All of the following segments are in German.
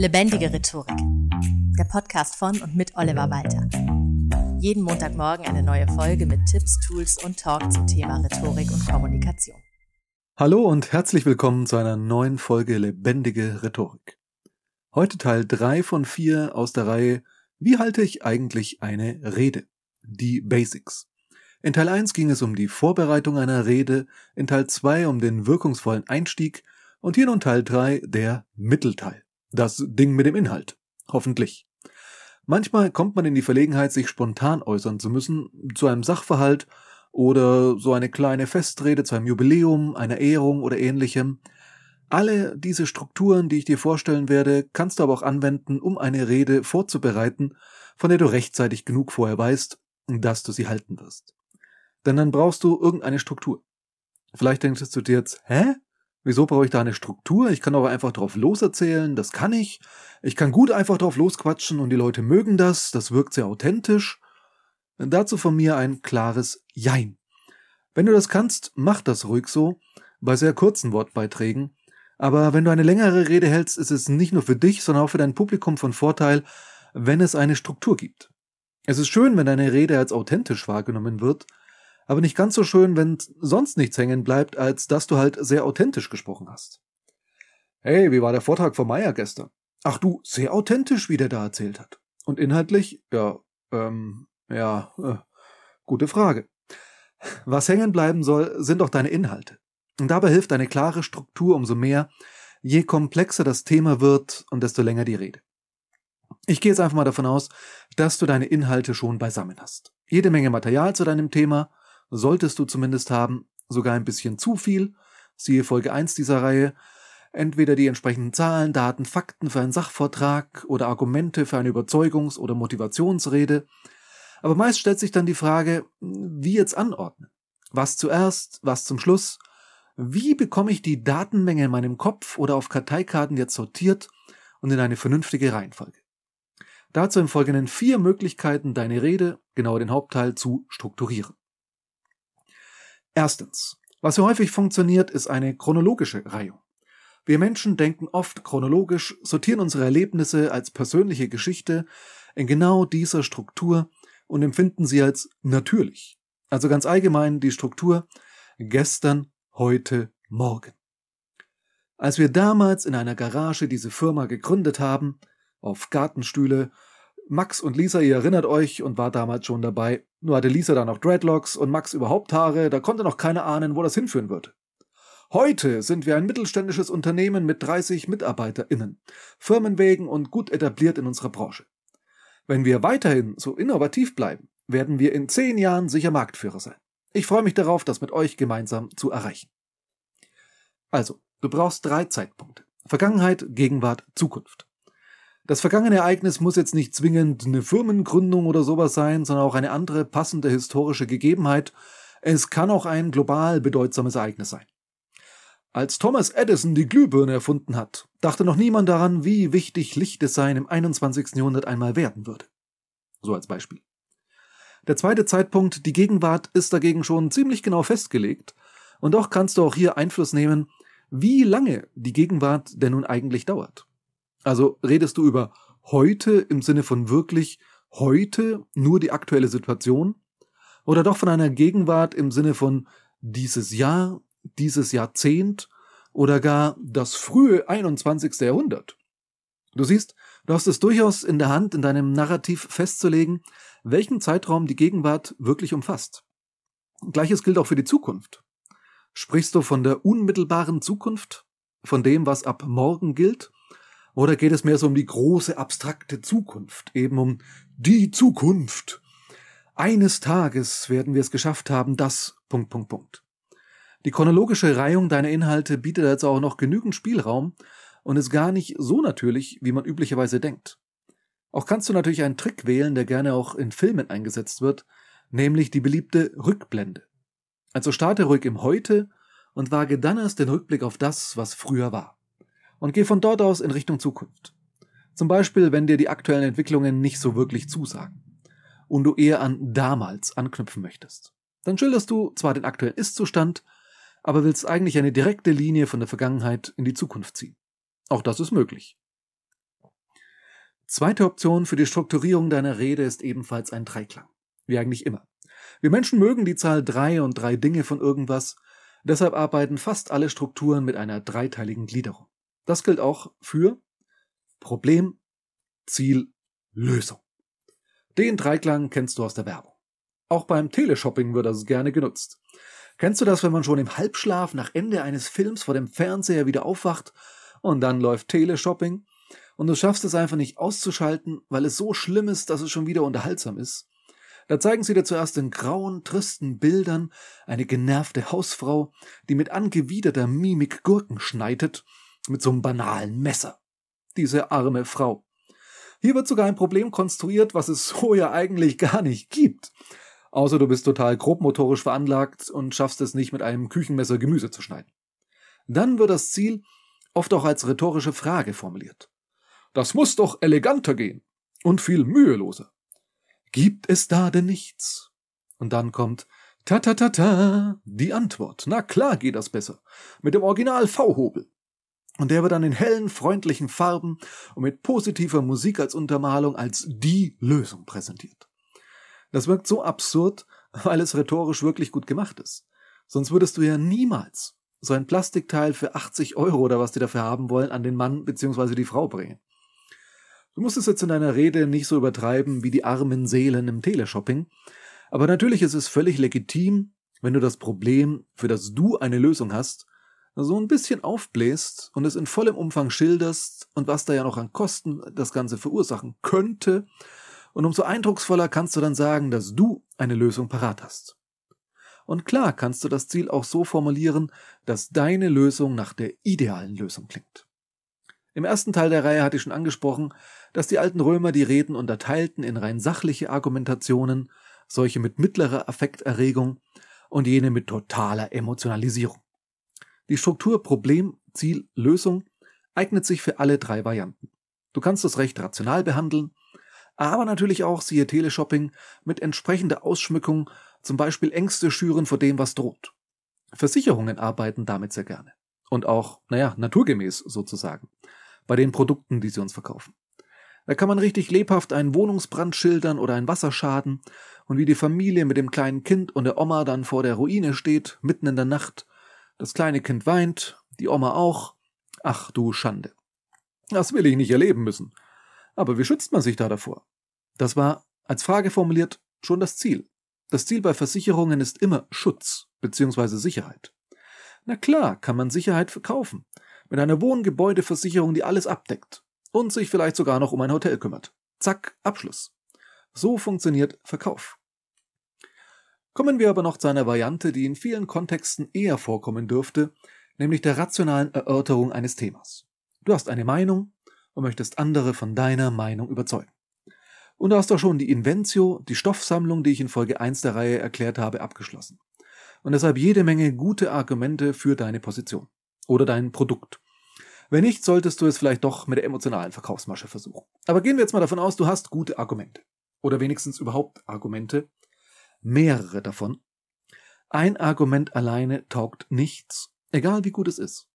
Lebendige Rhetorik. Der Podcast von und mit Oliver Walter. Jeden Montagmorgen eine neue Folge mit Tipps, Tools und Talk zum Thema Rhetorik und Kommunikation. Hallo und herzlich willkommen zu einer neuen Folge Lebendige Rhetorik. Heute Teil 3 von 4 aus der Reihe Wie halte ich eigentlich eine Rede? Die Basics. In Teil 1 ging es um die Vorbereitung einer Rede, in Teil 2 um den wirkungsvollen Einstieg und hier nun Teil 3 der Mittelteil. Das Ding mit dem Inhalt. Hoffentlich. Manchmal kommt man in die Verlegenheit, sich spontan äußern zu müssen zu einem Sachverhalt oder so eine kleine Festrede zu einem Jubiläum, einer Ehrung oder ähnlichem. Alle diese Strukturen, die ich dir vorstellen werde, kannst du aber auch anwenden, um eine Rede vorzubereiten, von der du rechtzeitig genug vorher weißt, dass du sie halten wirst. Denn dann brauchst du irgendeine Struktur. Vielleicht denkst du dir jetzt, hä? Wieso brauche ich da eine Struktur? Ich kann aber einfach drauf loserzählen, das kann ich. Ich kann gut einfach drauf losquatschen und die Leute mögen das, das wirkt sehr authentisch. Dazu von mir ein klares Jein. Wenn du das kannst, mach das ruhig so, bei sehr kurzen Wortbeiträgen. Aber wenn du eine längere Rede hältst, ist es nicht nur für dich, sondern auch für dein Publikum von Vorteil, wenn es eine Struktur gibt. Es ist schön, wenn deine Rede als authentisch wahrgenommen wird, aber nicht ganz so schön, wenn sonst nichts hängen bleibt, als dass du halt sehr authentisch gesprochen hast. Hey, wie war der Vortrag von Meier gestern? Ach du, sehr authentisch, wie der da erzählt hat. Und inhaltlich? Ja, ähm, ja, äh, gute Frage. Was hängen bleiben soll, sind doch deine Inhalte. Und dabei hilft eine klare Struktur umso mehr, je komplexer das Thema wird und desto länger die Rede. Ich gehe jetzt einfach mal davon aus, dass du deine Inhalte schon beisammen hast. Jede Menge Material zu deinem Thema, solltest du zumindest haben, sogar ein bisschen zu viel, siehe Folge 1 dieser Reihe, entweder die entsprechenden Zahlen, Daten, Fakten für einen Sachvortrag oder Argumente für eine Überzeugungs- oder Motivationsrede. Aber meist stellt sich dann die Frage, wie jetzt anordnen. Was zuerst, was zum Schluss? Wie bekomme ich die Datenmenge in meinem Kopf oder auf Karteikarten jetzt sortiert und in eine vernünftige Reihenfolge? Dazu im Folgenden vier Möglichkeiten, deine Rede, genau den Hauptteil, zu strukturieren. Erstens. Was so häufig funktioniert, ist eine chronologische Reihung. Wir Menschen denken oft chronologisch, sortieren unsere Erlebnisse als persönliche Geschichte in genau dieser Struktur und empfinden sie als natürlich. Also ganz allgemein die Struktur gestern, heute, morgen. Als wir damals in einer Garage diese Firma gegründet haben, auf Gartenstühle, Max und Lisa, ihr erinnert euch und war damals schon dabei. Nur hatte Lisa dann noch Dreadlocks und Max überhaupt Haare, da konnte noch keiner ahnen, wo das hinführen wird. Heute sind wir ein mittelständisches Unternehmen mit 30 MitarbeiterInnen, Firmenwegen und gut etabliert in unserer Branche. Wenn wir weiterhin so innovativ bleiben, werden wir in zehn Jahren sicher Marktführer sein. Ich freue mich darauf, das mit euch gemeinsam zu erreichen. Also, du brauchst drei Zeitpunkte. Vergangenheit, Gegenwart, Zukunft. Das vergangene Ereignis muss jetzt nicht zwingend eine Firmengründung oder sowas sein, sondern auch eine andere passende historische Gegebenheit. Es kann auch ein global bedeutsames Ereignis sein. Als Thomas Edison die Glühbirne erfunden hat, dachte noch niemand daran, wie wichtig Lichtdesign im 21. Jahrhundert einmal werden würde. So als Beispiel. Der zweite Zeitpunkt, die Gegenwart, ist dagegen schon ziemlich genau festgelegt, und doch kannst du auch hier Einfluss nehmen, wie lange die Gegenwart denn nun eigentlich dauert. Also redest du über heute im Sinne von wirklich heute nur die aktuelle Situation oder doch von einer Gegenwart im Sinne von dieses Jahr, dieses Jahrzehnt oder gar das frühe 21. Jahrhundert. Du siehst, du hast es durchaus in der Hand, in deinem Narrativ festzulegen, welchen Zeitraum die Gegenwart wirklich umfasst. Gleiches gilt auch für die Zukunft. Sprichst du von der unmittelbaren Zukunft, von dem, was ab morgen gilt, oder geht es mehr so um die große abstrakte Zukunft, eben um die Zukunft? Eines Tages werden wir es geschafft haben, das Punkt, Punkt, Punkt. Die chronologische Reihung deiner Inhalte bietet jetzt auch noch genügend Spielraum und ist gar nicht so natürlich, wie man üblicherweise denkt. Auch kannst du natürlich einen Trick wählen, der gerne auch in Filmen eingesetzt wird, nämlich die beliebte Rückblende. Also starte ruhig im Heute und wage dann erst den Rückblick auf das, was früher war und geh von dort aus in Richtung Zukunft. Zum Beispiel, wenn dir die aktuellen Entwicklungen nicht so wirklich zusagen und du eher an damals anknüpfen möchtest. Dann schilderst du zwar den aktuellen Ist-Zustand, aber willst eigentlich eine direkte Linie von der Vergangenheit in die Zukunft ziehen. Auch das ist möglich. Zweite Option für die Strukturierung deiner Rede ist ebenfalls ein Dreiklang. Wie eigentlich immer. Wir Menschen mögen die Zahl drei und drei Dinge von irgendwas, deshalb arbeiten fast alle Strukturen mit einer dreiteiligen Gliederung. Das gilt auch für Problem, Ziel, Lösung. Den Dreiklang kennst du aus der Werbung. Auch beim Teleshopping wird das gerne genutzt. Kennst du das, wenn man schon im Halbschlaf nach Ende eines Films vor dem Fernseher wieder aufwacht und dann läuft Teleshopping und du schaffst es einfach nicht auszuschalten, weil es so schlimm ist, dass es schon wieder unterhaltsam ist? Da zeigen sie dir zuerst in grauen, tristen Bildern eine genervte Hausfrau, die mit angewiderter Mimik Gurken schneidet, mit so einem banalen Messer. Diese arme Frau. Hier wird sogar ein Problem konstruiert, was es so ja eigentlich gar nicht gibt. Außer du bist total grobmotorisch veranlagt und schaffst es nicht, mit einem Küchenmesser Gemüse zu schneiden. Dann wird das Ziel oft auch als rhetorische Frage formuliert. Das muss doch eleganter gehen und viel müheloser. Gibt es da denn nichts? Und dann kommt ta ta ta ta die Antwort. Na klar geht das besser. Mit dem Original V-Hobel. Und der wird dann in hellen, freundlichen Farben und mit positiver Musik als Untermalung als die Lösung präsentiert. Das wirkt so absurd, weil es rhetorisch wirklich gut gemacht ist. Sonst würdest du ja niemals so ein Plastikteil für 80 Euro oder was die dafür haben wollen an den Mann bzw. die Frau bringen. Du musst es jetzt in deiner Rede nicht so übertreiben wie die armen Seelen im Teleshopping, aber natürlich ist es völlig legitim, wenn du das Problem, für das du eine Lösung hast, so ein bisschen aufbläst und es in vollem Umfang schilderst und was da ja noch an Kosten das Ganze verursachen könnte, und umso eindrucksvoller kannst du dann sagen, dass du eine Lösung parat hast. Und klar kannst du das Ziel auch so formulieren, dass deine Lösung nach der idealen Lösung klingt. Im ersten Teil der Reihe hatte ich schon angesprochen, dass die alten Römer die Reden unterteilten in rein sachliche Argumentationen, solche mit mittlerer Affekterregung und jene mit totaler Emotionalisierung. Die Struktur Problem, Ziel, Lösung eignet sich für alle drei Varianten. Du kannst es recht rational behandeln, aber natürlich auch, siehe Teleshopping, mit entsprechender Ausschmückung, zum Beispiel Ängste schüren vor dem, was droht. Versicherungen arbeiten damit sehr gerne. Und auch, naja, naturgemäß sozusagen. Bei den Produkten, die sie uns verkaufen. Da kann man richtig lebhaft einen Wohnungsbrand schildern oder einen Wasserschaden und wie die Familie mit dem kleinen Kind und der Oma dann vor der Ruine steht, mitten in der Nacht. Das kleine Kind weint, die Oma auch. Ach du Schande. Das will ich nicht erleben müssen. Aber wie schützt man sich da davor? Das war, als Frage formuliert, schon das Ziel. Das Ziel bei Versicherungen ist immer Schutz bzw. Sicherheit. Na klar, kann man Sicherheit verkaufen. Mit einer Wohngebäudeversicherung, die alles abdeckt und sich vielleicht sogar noch um ein Hotel kümmert. Zack, Abschluss. So funktioniert Verkauf. Kommen wir aber noch zu einer Variante, die in vielen Kontexten eher vorkommen dürfte, nämlich der rationalen Erörterung eines Themas. Du hast eine Meinung und möchtest andere von deiner Meinung überzeugen. Und du hast auch schon die Inventio, die Stoffsammlung, die ich in Folge 1 der Reihe erklärt habe, abgeschlossen. Und deshalb jede Menge gute Argumente für deine Position oder dein Produkt. Wenn nicht, solltest du es vielleicht doch mit der emotionalen Verkaufsmasche versuchen. Aber gehen wir jetzt mal davon aus, du hast gute Argumente. Oder wenigstens überhaupt Argumente. Mehrere davon. Ein Argument alleine taugt nichts, egal wie gut es ist.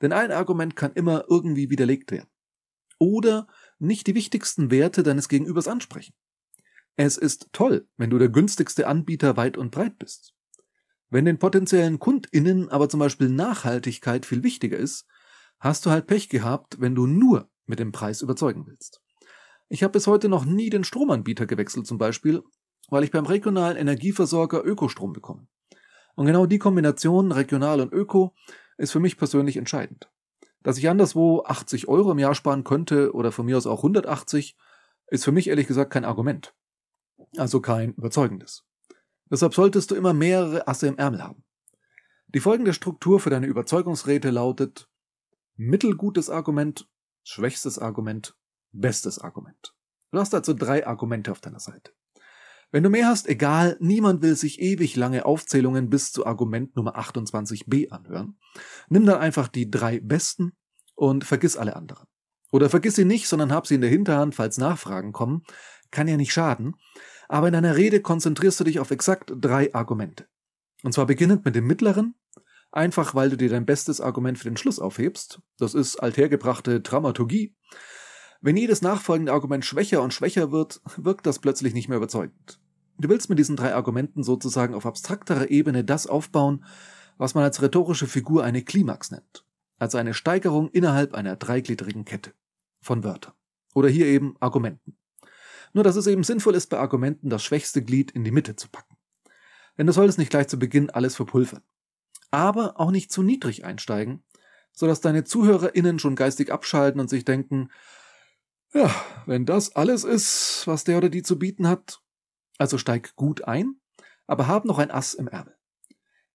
Denn ein Argument kann immer irgendwie widerlegt werden. Oder nicht die wichtigsten Werte deines Gegenübers ansprechen. Es ist toll, wenn du der günstigste Anbieter weit und breit bist. Wenn den potenziellen KundInnen aber zum Beispiel Nachhaltigkeit viel wichtiger ist, hast du halt Pech gehabt, wenn du nur mit dem Preis überzeugen willst. Ich habe bis heute noch nie den Stromanbieter gewechselt zum Beispiel, weil ich beim regionalen Energieversorger Ökostrom bekomme. Und genau die Kombination regional und Öko ist für mich persönlich entscheidend. Dass ich anderswo 80 Euro im Jahr sparen könnte oder von mir aus auch 180, ist für mich ehrlich gesagt kein Argument. Also kein überzeugendes. Deshalb solltest du immer mehrere Asse im Ärmel haben. Die folgende Struktur für deine Überzeugungsräte lautet mittelgutes Argument, schwächstes Argument, bestes Argument. Du hast also drei Argumente auf deiner Seite. Wenn du mehr hast, egal, niemand will sich ewig lange Aufzählungen bis zu Argument Nummer 28b anhören. Nimm dann einfach die drei besten und vergiss alle anderen. Oder vergiss sie nicht, sondern hab sie in der Hinterhand, falls Nachfragen kommen. Kann ja nicht schaden. Aber in deiner Rede konzentrierst du dich auf exakt drei Argumente. Und zwar beginnend mit dem mittleren, einfach weil du dir dein bestes Argument für den Schluss aufhebst. Das ist althergebrachte Dramaturgie. Wenn jedes nachfolgende Argument schwächer und schwächer wird, wirkt das plötzlich nicht mehr überzeugend. Du willst mit diesen drei Argumenten sozusagen auf abstrakterer Ebene das aufbauen, was man als rhetorische Figur eine Klimax nennt, also eine Steigerung innerhalb einer dreigliedrigen Kette von Wörtern oder hier eben Argumenten. Nur dass es eben sinnvoll ist, bei Argumenten das schwächste Glied in die Mitte zu packen. Denn du solltest nicht gleich zu Beginn alles verpulvern. Aber auch nicht zu niedrig einsteigen, sodass deine ZuhörerInnen schon geistig abschalten und sich denken, ja, wenn das alles ist, was der oder die zu bieten hat, also steig gut ein, aber hab noch ein Ass im Ärmel.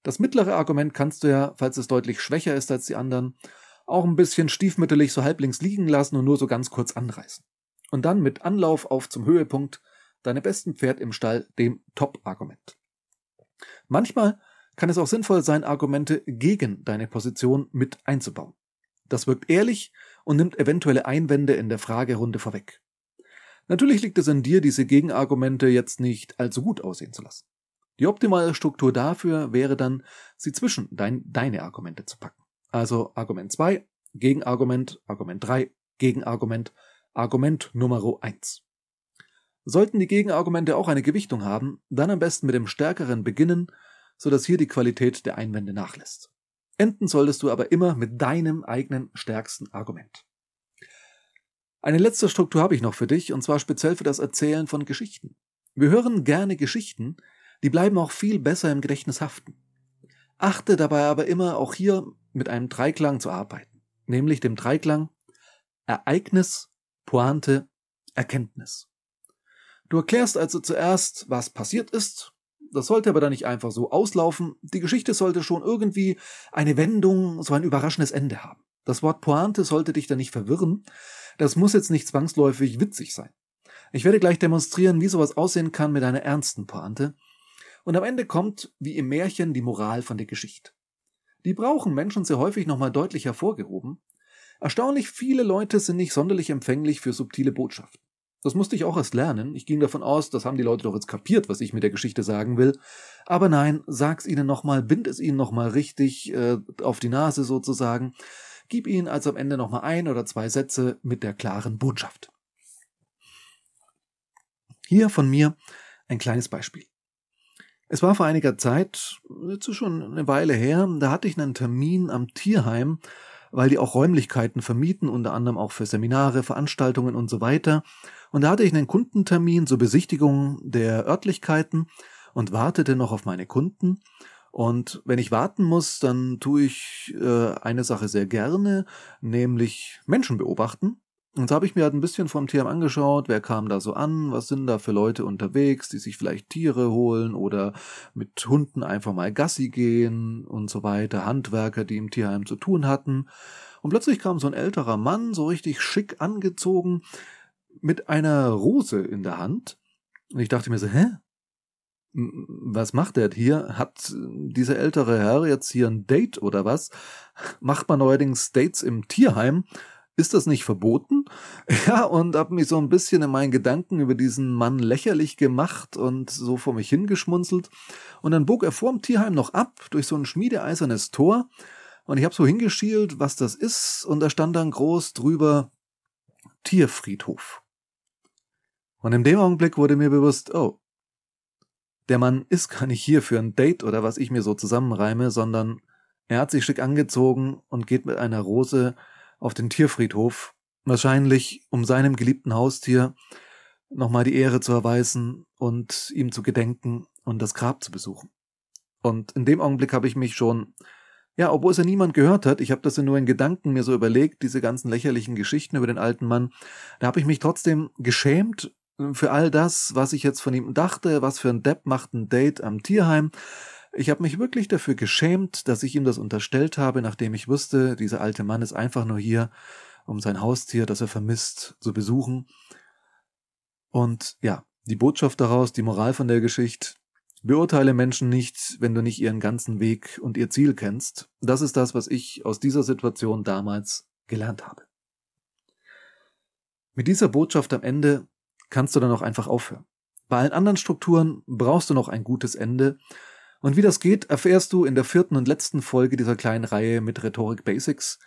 Das mittlere Argument kannst du ja, falls es deutlich schwächer ist als die anderen, auch ein bisschen stiefmütterlich so halblinks liegen lassen und nur so ganz kurz anreißen. Und dann mit Anlauf auf zum Höhepunkt deine besten Pferd im Stall, dem Top-Argument. Manchmal kann es auch sinnvoll sein, Argumente gegen deine Position mit einzubauen. Das wirkt ehrlich und nimmt eventuelle Einwände in der Fragerunde vorweg. Natürlich liegt es an dir, diese Gegenargumente jetzt nicht allzu gut aussehen zu lassen. Die optimale Struktur dafür wäre dann, sie zwischen dein, deine Argumente zu packen. Also Argument 2, Gegenargument, Argument 3, Gegenargument, Argument Nummer 1. Sollten die Gegenargumente auch eine Gewichtung haben, dann am besten mit dem stärkeren beginnen, sodass hier die Qualität der Einwände nachlässt. Enden solltest du aber immer mit deinem eigenen stärksten Argument. Eine letzte Struktur habe ich noch für dich, und zwar speziell für das Erzählen von Geschichten. Wir hören gerne Geschichten, die bleiben auch viel besser im Gedächtnis haften. Achte dabei aber immer auch hier mit einem Dreiklang zu arbeiten, nämlich dem Dreiklang Ereignis, Pointe, Erkenntnis. Du erklärst also zuerst, was passiert ist. Das sollte aber dann nicht einfach so auslaufen. Die Geschichte sollte schon irgendwie eine Wendung, so ein überraschendes Ende haben. Das Wort Pointe sollte dich dann nicht verwirren. Das muss jetzt nicht zwangsläufig witzig sein. Ich werde gleich demonstrieren, wie sowas aussehen kann mit einer ernsten Pointe. Und am Ende kommt, wie im Märchen, die Moral von der Geschichte. Die brauchen Menschen sehr häufig nochmal deutlich hervorgehoben. Erstaunlich viele Leute sind nicht sonderlich empfänglich für subtile Botschaften. Das musste ich auch erst lernen. Ich ging davon aus, das haben die Leute doch jetzt kapiert, was ich mit der Geschichte sagen will. Aber nein, sag's ihnen nochmal, bind es ihnen nochmal richtig äh, auf die Nase sozusagen. Gib ihnen also am Ende nochmal ein oder zwei Sätze mit der klaren Botschaft. Hier von mir ein kleines Beispiel. Es war vor einiger Zeit, jetzt ist schon eine Weile her, da hatte ich einen Termin am Tierheim, weil die auch Räumlichkeiten vermieten, unter anderem auch für Seminare, Veranstaltungen und so weiter. Und da hatte ich einen Kundentermin zur Besichtigung der Örtlichkeiten und wartete noch auf meine Kunden. Und wenn ich warten muss, dann tue ich äh, eine Sache sehr gerne, nämlich Menschen beobachten. Und so habe ich mir halt ein bisschen vom Tier angeschaut, wer kam da so an, was sind da für Leute unterwegs, die sich vielleicht Tiere holen oder mit Hunden einfach mal Gassi gehen und so weiter, Handwerker, die im Tierheim zu tun hatten. Und plötzlich kam so ein älterer Mann, so richtig schick angezogen, mit einer Rose in der Hand. Und ich dachte mir so, hä? Was macht der hier? Hat dieser ältere Herr jetzt hier ein Date oder was? Macht man neuerdings Dates im Tierheim? ist das nicht verboten? Ja, und habe mich so ein bisschen in meinen Gedanken über diesen Mann lächerlich gemacht und so vor mich hingeschmunzelt. Und dann bog er vorm Tierheim noch ab durch so ein schmiedeeisernes Tor. Und ich habe so hingeschielt, was das ist, und da stand dann groß drüber Tierfriedhof. Und in dem Augenblick wurde mir bewusst, oh, der Mann ist gar nicht hier für ein Date oder was ich mir so zusammenreime, sondern er hat sich schick angezogen und geht mit einer Rose auf den Tierfriedhof, wahrscheinlich um seinem geliebten Haustier nochmal die Ehre zu erweisen und ihm zu gedenken und das Grab zu besuchen. Und in dem Augenblick habe ich mich schon, ja, obwohl es ja niemand gehört hat, ich habe das ja nur in Gedanken mir so überlegt, diese ganzen lächerlichen Geschichten über den alten Mann, da habe ich mich trotzdem geschämt für all das, was ich jetzt von ihm dachte, was für ein Depp macht ein Date am Tierheim, ich habe mich wirklich dafür geschämt, dass ich ihm das unterstellt habe, nachdem ich wusste, dieser alte Mann ist einfach nur hier, um sein Haustier, das er vermisst, zu besuchen. Und ja, die Botschaft daraus, die Moral von der Geschichte, beurteile Menschen nicht, wenn du nicht ihren ganzen Weg und ihr Ziel kennst. Das ist das, was ich aus dieser Situation damals gelernt habe. Mit dieser Botschaft am Ende kannst du dann auch einfach aufhören. Bei allen anderen Strukturen brauchst du noch ein gutes Ende, und wie das geht, erfährst du in der vierten und letzten Folge dieser kleinen Reihe mit Rhetorik Basics.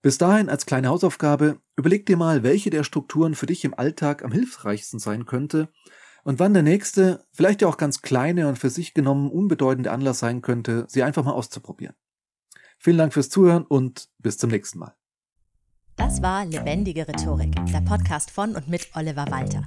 Bis dahin als kleine Hausaufgabe, überleg dir mal, welche der Strukturen für dich im Alltag am hilfreichsten sein könnte und wann der nächste, vielleicht ja auch ganz kleine und für sich genommen unbedeutende Anlass sein könnte, sie einfach mal auszuprobieren. Vielen Dank fürs Zuhören und bis zum nächsten Mal. Das war Lebendige Rhetorik, der Podcast von und mit Oliver Walter.